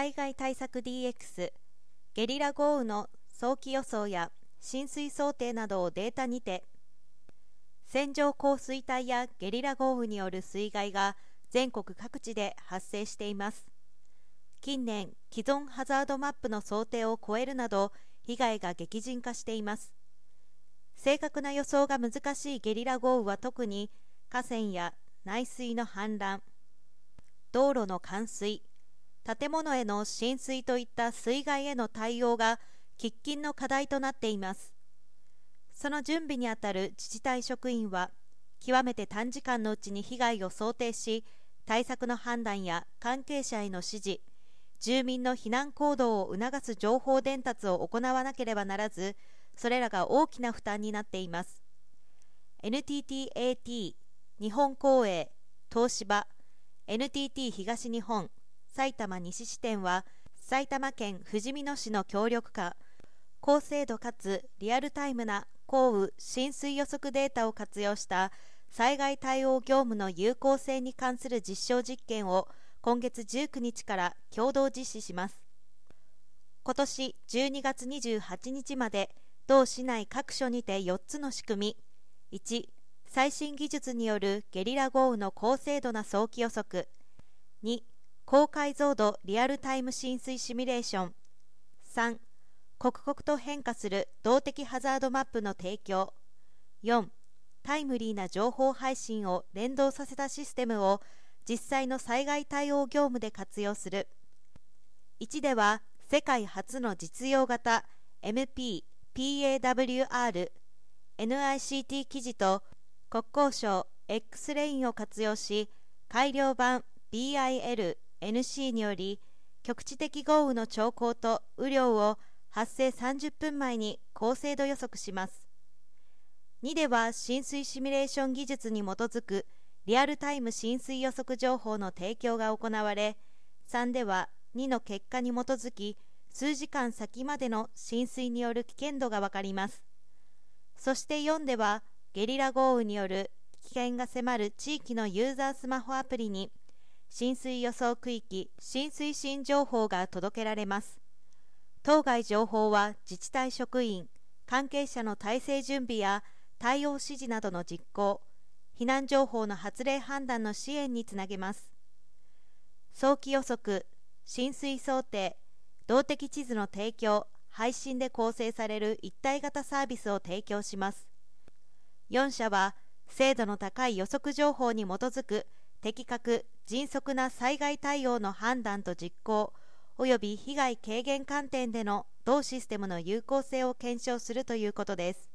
災害対策 DX ゲリラ豪雨の早期予想や浸水想定などをデータにて線状降水帯やゲリラ豪雨による水害が全国各地で発生しています。近年既存ハザードマップの想定を超えるなど被害が激甚化しています。正確な予想が難しいゲリラ豪雨は特に河川や内水の氾濫道路の冠水建物への浸水といった水害への対応が喫緊の課題となっています。その準備にあたる自治体職員は極めて短時間のうちに被害を想定し対策の判断や関係者への指示住民の避難行動を促す情報伝達を行わなければならずそれらが大きな負担になっています。NTTAT 日本公営東芝 NTT 東日本埼玉西支店は埼玉県ふじみ野市の協力下高精度かつリアルタイムな降雨浸水予測データを活用した災害対応業務の有効性に関する実証実験を今月19日から共同実施します。今年12月28日まで同市内各所にて4つの仕組み。1最新技術によるゲリラ豪雨の高精度な早期予測。2高解像度リアルタイム浸水シミュレーション。3刻々と変化する動的ハザードマップの提供。4タイムリーな情報配信を連動させたシステムを実際の災害対応業務で活用する。1では世界初の実用型 MP PAWR、NICT 記事と国交省 X レインを活用し、改良版 BIL、NC により、局地的豪雨の兆候と雨量を発生30分前に高精度予測します。2では浸水シミュレーション技術に基づくリアルタイム浸水予測情報の提供が行われ、3では2の結果に基づき、数時間先までの浸水による危険度がわかりますそして4ではゲリラ豪雨による危険が迫る地域のユーザースマホアプリに浸水予想区域浸水新情報が届けられます。当該情報は自治体職員関係者の体制準備や対応指示などの実行避難情報の発令判断の支援につなげます。早期予測浸水想定動的地図の提供配信で構成される一体型サービスを提供します。4社は精度の高い予測情報に基づく的確迅速な災害対応の判断と実行及び被害軽減観点での同システムの有効性を検証するということです。